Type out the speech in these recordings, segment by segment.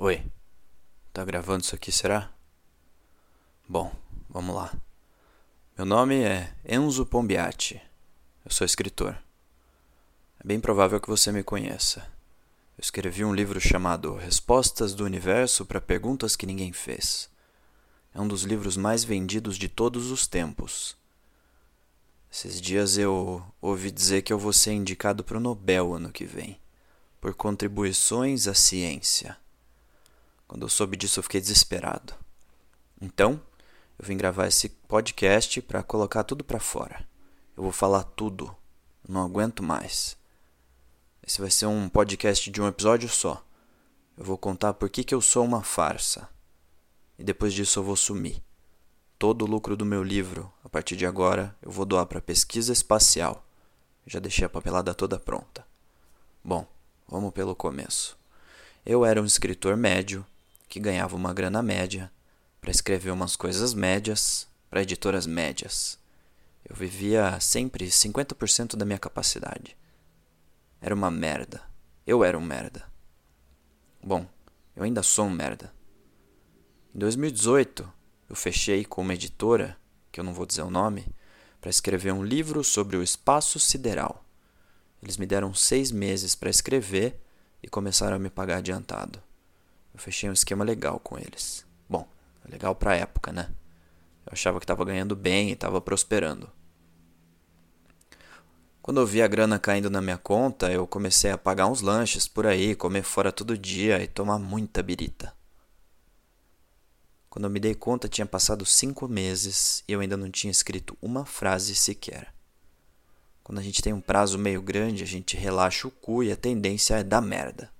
Oi, tá gravando isso aqui, será? Bom, vamos lá. Meu nome é Enzo Pombiati. Eu sou escritor. É bem provável que você me conheça. Eu escrevi um livro chamado Respostas do Universo para Perguntas que Ninguém Fez. É um dos livros mais vendidos de todos os tempos. Esses dias eu ouvi dizer que eu vou ser indicado para o Nobel ano que vem, por contribuições à ciência. Quando eu soube disso, eu fiquei desesperado. Então, eu vim gravar esse podcast para colocar tudo para fora. Eu vou falar tudo. Não aguento mais. Esse vai ser um podcast de um episódio só. Eu vou contar por que, que eu sou uma farsa. E depois disso eu vou sumir. Todo o lucro do meu livro, a partir de agora, eu vou doar para pesquisa espacial. Já deixei a papelada toda pronta. Bom, vamos pelo começo. Eu era um escritor médio que ganhava uma grana média para escrever umas coisas médias para editoras médias. Eu vivia sempre 50% da minha capacidade. Era uma merda. Eu era um merda. Bom, eu ainda sou um merda. Em 2018, eu fechei com uma editora, que eu não vou dizer o nome, para escrever um livro sobre o espaço sideral. Eles me deram seis meses para escrever e começaram a me pagar adiantado. Eu fechei um esquema legal com eles. Bom, legal pra época, né? Eu achava que estava ganhando bem e estava prosperando. Quando eu vi a grana caindo na minha conta, eu comecei a pagar uns lanches por aí, comer fora todo dia e tomar muita birita. Quando eu me dei conta, tinha passado cinco meses e eu ainda não tinha escrito uma frase sequer. Quando a gente tem um prazo meio grande, a gente relaxa o cu e a tendência é dar merda.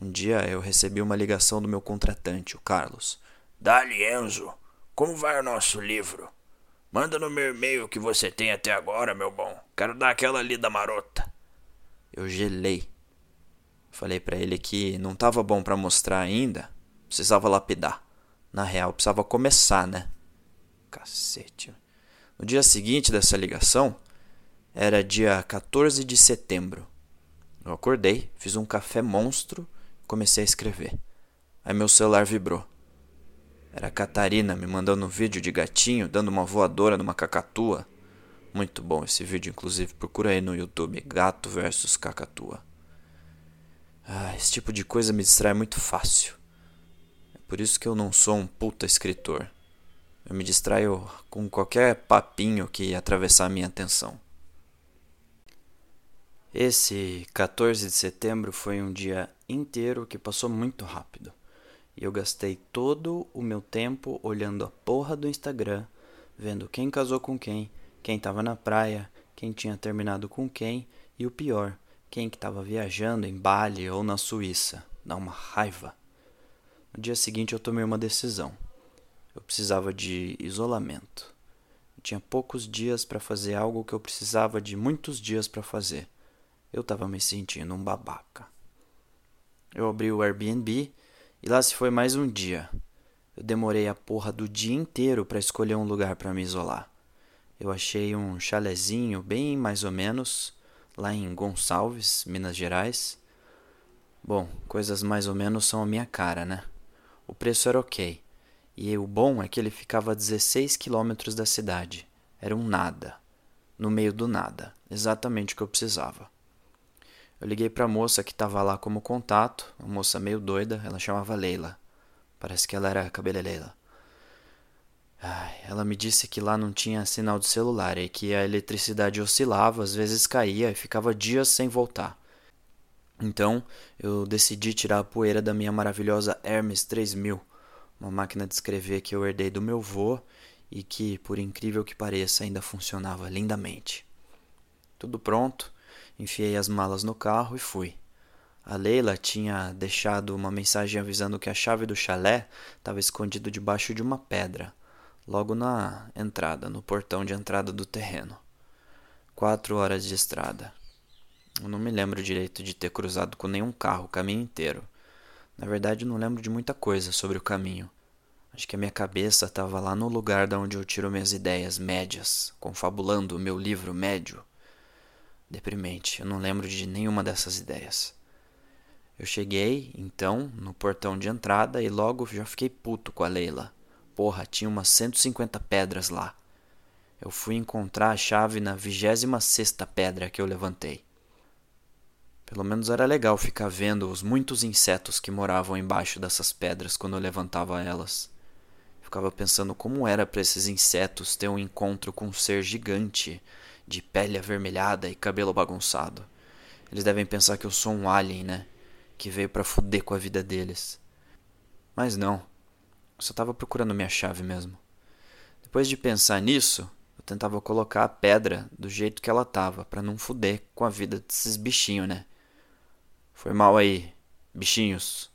Um dia eu recebi uma ligação do meu contratante, o Carlos. Dali, Enzo. Como vai o nosso livro? Manda no meu e-mail o que você tem até agora, meu bom. Quero dar aquela lida marota. Eu gelei. Falei para ele que não tava bom para mostrar ainda, precisava lapidar. Na real, precisava começar, né? Cacete. No dia seguinte dessa ligação, era dia 14 de setembro. Eu acordei, fiz um café monstro comecei a escrever. Aí meu celular vibrou. Era a Catarina me mandando um vídeo de gatinho dando uma voadora numa cacatua. Muito bom esse vídeo, inclusive. Procura aí no YouTube: Gato versus Cacatua. Ah, esse tipo de coisa me distrai muito fácil. É por isso que eu não sou um puta escritor. Eu me distraio com qualquer papinho que atravessar a minha atenção. Esse 14 de setembro foi um dia inteiro que passou muito rápido. E eu gastei todo o meu tempo olhando a porra do Instagram, vendo quem casou com quem, quem estava na praia, quem tinha terminado com quem e o pior, quem que estava viajando em Bali ou na Suíça. Dá uma raiva. No dia seguinte eu tomei uma decisão. Eu precisava de isolamento. Eu tinha poucos dias para fazer algo que eu precisava de muitos dias para fazer. Eu tava me sentindo um babaca. Eu abri o Airbnb e lá se foi mais um dia. Eu demorei a porra do dia inteiro para escolher um lugar para me isolar. Eu achei um chalezinho bem mais ou menos lá em Gonçalves, Minas Gerais. Bom, coisas mais ou menos são a minha cara, né? O preço era ok. E o bom é que ele ficava a 16 quilômetros da cidade. Era um nada. No meio do nada. Exatamente o que eu precisava. Eu liguei para a moça que estava lá como contato, uma moça meio doida, ela chamava Leila. Parece que ela era cabeleireira. Ela me disse que lá não tinha sinal de celular e que a eletricidade oscilava, às vezes caía e ficava dias sem voltar. Então, eu decidi tirar a poeira da minha maravilhosa Hermes 3000, uma máquina de escrever que eu herdei do meu vô e que, por incrível que pareça, ainda funcionava lindamente. Tudo pronto, Enfiei as malas no carro e fui. A Leila tinha deixado uma mensagem avisando que a chave do chalé estava escondido debaixo de uma pedra, logo na entrada, no portão de entrada do terreno. Quatro horas de estrada. Eu não me lembro direito de ter cruzado com nenhum carro o caminho inteiro. Na verdade, não lembro de muita coisa sobre o caminho. Acho que a minha cabeça estava lá no lugar da onde eu tiro minhas ideias médias, confabulando o meu livro médio. Deprimente, eu não lembro de nenhuma dessas ideias. Eu cheguei, então, no portão de entrada e logo já fiquei puto com a Leila. Porra, tinha umas 150 pedras lá. Eu fui encontrar a chave na vigésima sexta pedra que eu levantei. Pelo menos era legal ficar vendo os muitos insetos que moravam embaixo dessas pedras quando eu levantava elas. Ficava pensando como era para esses insetos ter um encontro com um ser gigante, de pele avermelhada e cabelo bagunçado. Eles devem pensar que eu sou um alien, né? Que veio para fuder com a vida deles. Mas não. Eu só tava procurando minha chave mesmo. Depois de pensar nisso, eu tentava colocar a pedra do jeito que ela tava, para não fuder com a vida desses bichinhos, né? Foi mal aí, bichinhos.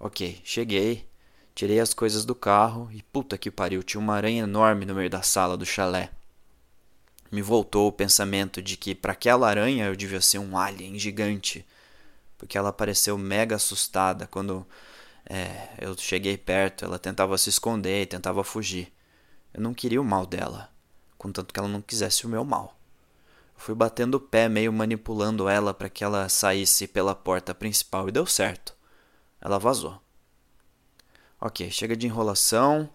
Ok, cheguei, tirei as coisas do carro e puta que pariu, tinha uma aranha enorme no meio da sala do chalé. Me voltou o pensamento de que para aquela aranha eu devia ser um alien gigante, porque ela pareceu mega assustada quando é, eu cheguei perto. Ela tentava se esconder, tentava fugir. Eu não queria o mal dela, contanto que ela não quisesse o meu mal. Eu fui batendo o pé, meio manipulando ela para que ela saísse pela porta principal e deu certo. Ela vazou. Ok, chega de enrolação.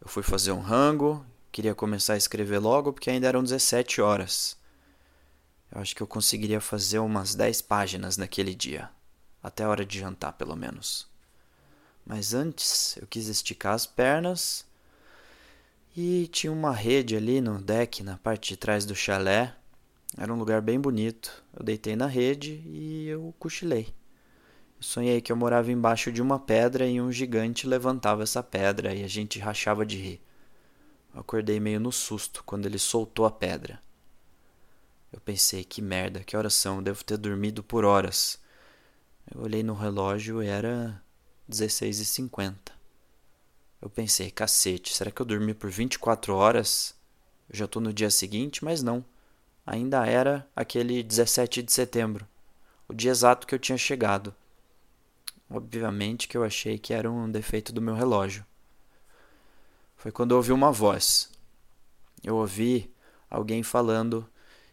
Eu fui fazer um rango. Queria começar a escrever logo porque ainda eram 17 horas. Eu acho que eu conseguiria fazer umas 10 páginas naquele dia. Até a hora de jantar, pelo menos. Mas antes eu quis esticar as pernas e tinha uma rede ali no deck, na parte de trás do chalé. Era um lugar bem bonito. Eu deitei na rede e eu cochilei. Sonhei que eu morava embaixo de uma pedra e um gigante levantava essa pedra e a gente rachava de rir. Eu acordei meio no susto quando ele soltou a pedra. Eu pensei, que merda, que horas são? Devo ter dormido por horas. Eu olhei no relógio e era 16h50. Eu pensei, cacete, será que eu dormi por 24 horas? Eu já tô no dia seguinte, mas não. Ainda era aquele 17 de setembro, o dia exato que eu tinha chegado. Obviamente que eu achei que era um defeito do meu relógio. Foi quando eu ouvi uma voz. Eu ouvi alguém falando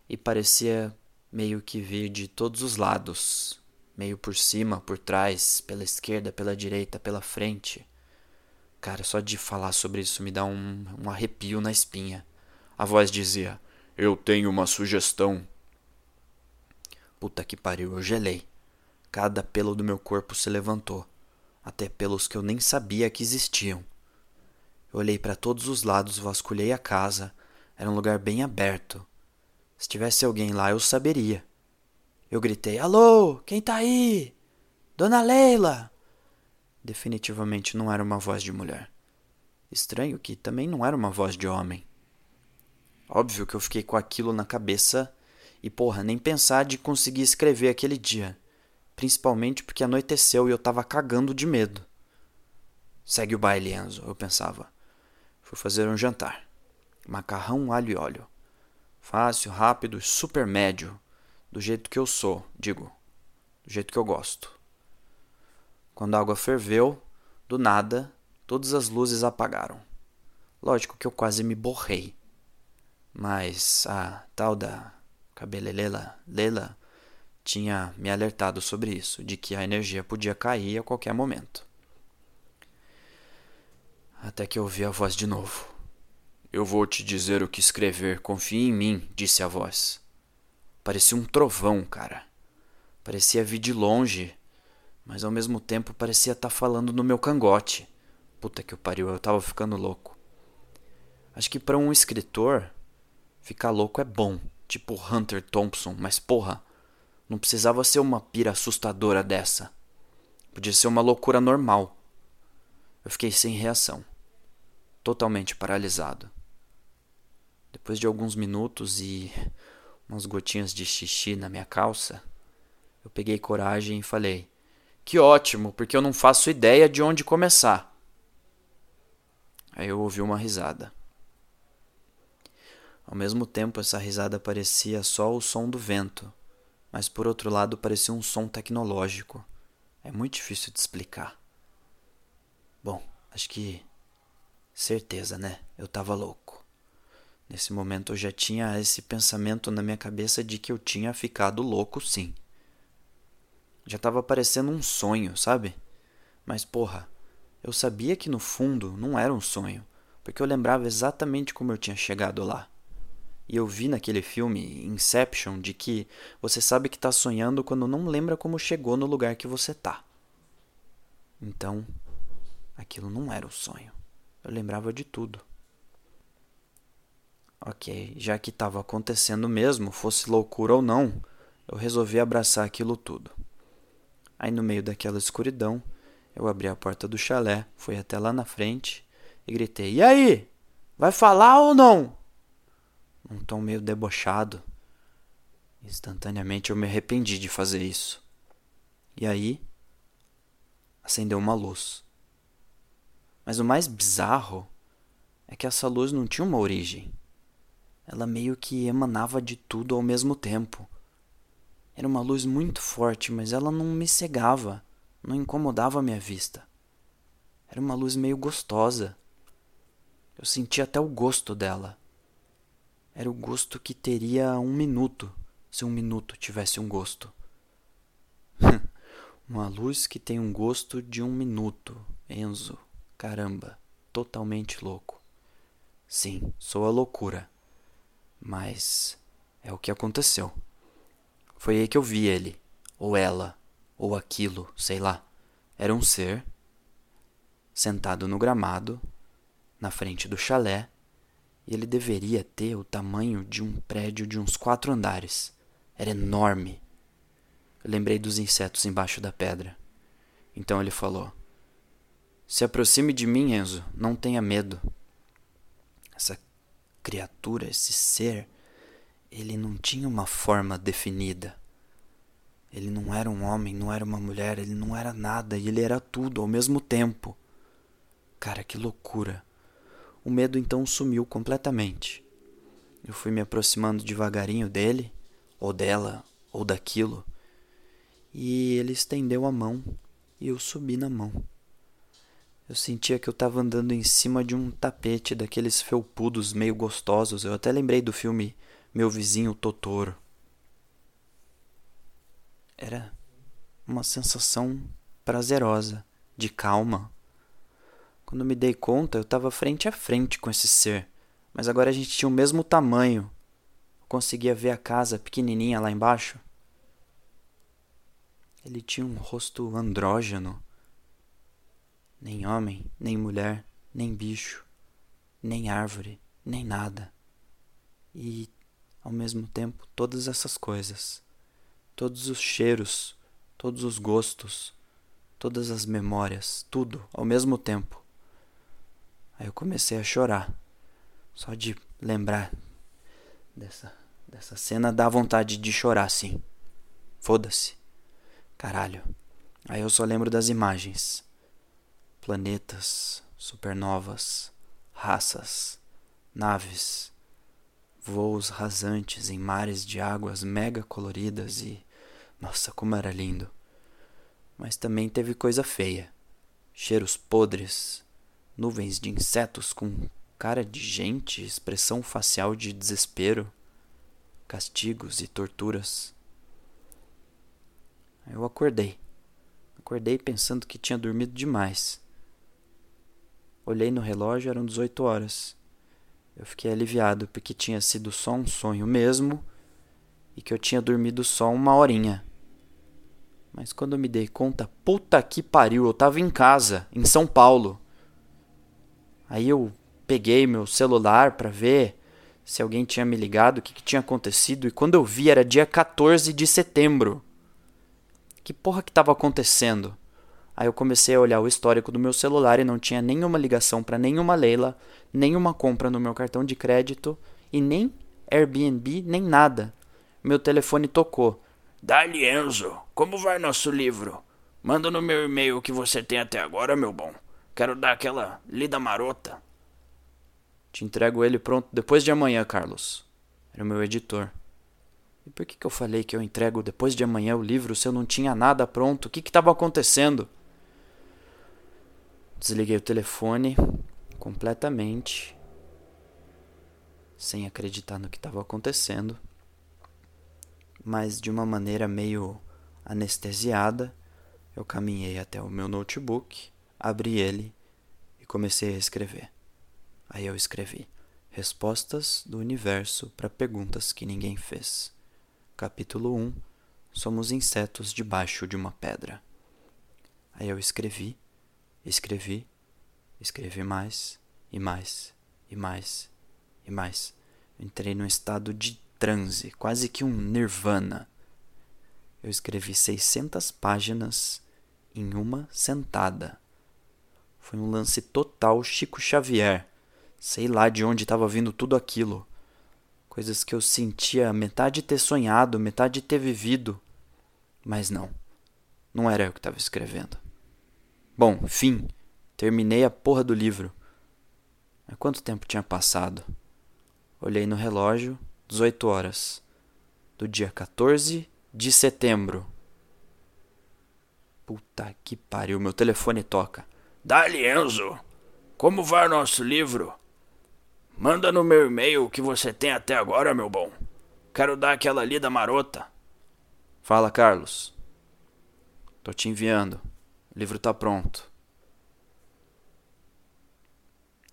e parecia meio que vir de todos os lados, meio por cima, por trás, pela esquerda, pela direita, pela frente. Cara, só de falar sobre isso me dá um, um arrepio na espinha. A voz dizia: Eu tenho uma sugestão. Puta que pariu, eu gelei. Cada pelo do meu corpo se levantou, até pelos que eu nem sabia que existiam. Olhei para todos os lados, vasculhei a casa. Era um lugar bem aberto. Se tivesse alguém lá, eu saberia. Eu gritei: Alô, quem tá aí? Dona Leila! Definitivamente não era uma voz de mulher. Estranho que também não era uma voz de homem. Óbvio que eu fiquei com aquilo na cabeça e, porra, nem pensar de conseguir escrever aquele dia. Principalmente porque anoiteceu e eu tava cagando de medo. Segue o baile, Enzo, eu pensava. Fui fazer um jantar. Macarrão, alho e óleo. Fácil, rápido super médio. Do jeito que eu sou, digo. Do jeito que eu gosto. Quando a água ferveu, do nada, todas as luzes apagaram. Lógico que eu quase me borrei. Mas a tal da cabelelela Lela tinha me alertado sobre isso, de que a energia podia cair a qualquer momento. Até que eu ouvi a voz de novo. Eu vou te dizer o que escrever, confie em mim, disse a voz. Parecia um trovão, cara. Parecia vir de longe mas ao mesmo tempo parecia estar tá falando no meu cangote. Puta que pariu, eu tava ficando louco. Acho que para um escritor, ficar louco é bom, tipo Hunter Thompson, mas porra, não precisava ser uma pira assustadora dessa. Podia ser uma loucura normal. Eu fiquei sem reação, totalmente paralisado. Depois de alguns minutos e umas gotinhas de xixi na minha calça, eu peguei coragem e falei: que ótimo, porque eu não faço ideia de onde começar. Aí eu ouvi uma risada. Ao mesmo tempo, essa risada parecia só o som do vento, mas por outro lado parecia um som tecnológico. É muito difícil de explicar. Bom, acho que. Certeza, né? Eu tava louco. Nesse momento eu já tinha esse pensamento na minha cabeça de que eu tinha ficado louco sim. Já tava parecendo um sonho, sabe? Mas porra, eu sabia que no fundo não era um sonho, porque eu lembrava exatamente como eu tinha chegado lá. E eu vi naquele filme, Inception, de que você sabe que está sonhando quando não lembra como chegou no lugar que você tá. Então, aquilo não era um sonho. Eu lembrava de tudo. Ok, já que estava acontecendo mesmo, fosse loucura ou não, eu resolvi abraçar aquilo tudo. Aí, no meio daquela escuridão, eu abri a porta do chalé, fui até lá na frente e gritei: E aí? Vai falar ou não? Num tom meio debochado. Instantaneamente eu me arrependi de fazer isso. E aí, acendeu uma luz. Mas o mais bizarro é que essa luz não tinha uma origem. Ela meio que emanava de tudo ao mesmo tempo. Era uma luz muito forte, mas ela não me cegava não incomodava a minha vista. Era uma luz meio gostosa. Eu sentia até o gosto dela. Era o gosto que teria um minuto, se um minuto tivesse um gosto. uma luz que tem um gosto de um minuto. Enzo, caramba, totalmente louco. Sim, sou a loucura. Mas é o que aconteceu. Foi aí que eu vi ele, ou ela, ou aquilo, sei lá. Era um ser sentado no gramado, na frente do chalé, e ele deveria ter o tamanho de um prédio de uns quatro andares. Era enorme. Eu lembrei dos insetos embaixo da pedra. Então ele falou: Se aproxime de mim, Enzo, não tenha medo. Essa criatura, esse ser, ele não tinha uma forma definida. Ele não era um homem, não era uma mulher, ele não era nada e ele era tudo ao mesmo tempo. Cara, que loucura. O medo então sumiu completamente. Eu fui me aproximando devagarinho dele, ou dela, ou daquilo, e ele estendeu a mão e eu subi na mão. Eu sentia que eu estava andando em cima de um tapete daqueles felpudos meio gostosos. Eu até lembrei do filme Meu Vizinho Totoro. Era uma sensação prazerosa, de calma. Quando me dei conta, eu estava frente a frente com esse ser, mas agora a gente tinha o mesmo tamanho. Eu conseguia ver a casa pequenininha lá embaixo. Ele tinha um rosto andrógeno. Nem homem, nem mulher, nem bicho, nem árvore, nem nada. E, ao mesmo tempo, todas essas coisas todos os cheiros, todos os gostos, todas as memórias, tudo ao mesmo tempo. Aí eu comecei a chorar. Só de lembrar dessa, dessa cena dá vontade de chorar, sim. Foda-se. Caralho. Aí eu só lembro das imagens: planetas, supernovas, raças, naves voos rasantes em mares de águas mega coloridas e. Nossa, como era lindo! Mas também teve coisa feia: cheiros podres, nuvens de insetos com cara de gente, expressão facial de desespero, castigos e torturas. Eu acordei. Acordei pensando que tinha dormido demais. Olhei no relógio, eram 18 horas. Eu fiquei aliviado porque tinha sido só um sonho mesmo e que eu tinha dormido só uma horinha. Mas quando eu me dei conta, puta que pariu, eu tava em casa, em São Paulo. Aí eu peguei meu celular para ver se alguém tinha me ligado, o que, que tinha acontecido, e quando eu vi era dia 14 de setembro. Que porra que tava acontecendo? Aí eu comecei a olhar o histórico do meu celular e não tinha nenhuma ligação para nenhuma Leila, nenhuma compra no meu cartão de crédito e nem Airbnb, nem nada. Meu telefone tocou. Dali, Enzo, como vai nosso livro? Manda no meu e-mail o que você tem até agora, meu bom. Quero dar aquela lida marota. Te entrego ele pronto depois de amanhã, Carlos. Era o meu editor. E por que, que eu falei que eu entrego depois de amanhã o livro se eu não tinha nada pronto? O que estava acontecendo? Desliguei o telefone completamente, sem acreditar no que estava acontecendo, mas de uma maneira meio Anestesiada, eu caminhei até o meu notebook, abri ele e comecei a escrever. Aí eu escrevi Respostas do Universo para Perguntas que Ninguém Fez. Capítulo 1 Somos insetos debaixo de uma pedra. Aí eu escrevi, escrevi, escrevi mais e mais e mais e mais. entrei num estado de transe, quase que um nirvana. Eu escrevi 600 páginas em uma sentada. Foi um lance total Chico Xavier. Sei lá de onde estava vindo tudo aquilo. Coisas que eu sentia metade ter sonhado, metade ter vivido. Mas não. Não era eu que estava escrevendo. Bom, fim. Terminei a porra do livro. Mas quanto tempo tinha passado? Olhei no relógio, 18 horas. Do dia 14 de setembro. Puta que pariu, meu telefone toca. Dali, Enzo. Como vai o nosso livro? Manda no meu e-mail o que você tem até agora, meu bom. Quero dar aquela lida marota. Fala, Carlos. Tô te enviando. O livro tá pronto.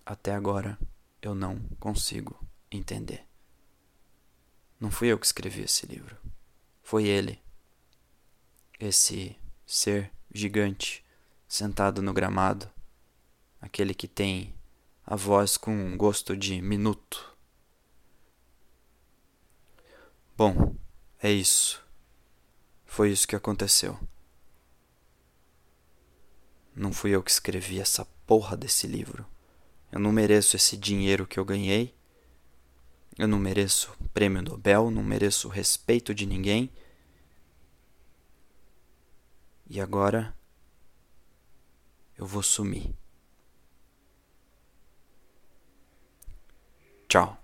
Até agora eu não consigo entender. Não fui eu que escrevi esse livro. Foi ele. Esse ser gigante sentado no gramado, aquele que tem a voz com um gosto de minuto. Bom, é isso. Foi isso que aconteceu. Não fui eu que escrevi essa porra desse livro. Eu não mereço esse dinheiro que eu ganhei. Eu não mereço prêmio Nobel, não mereço respeito de ninguém. E agora eu vou sumir. Tchau.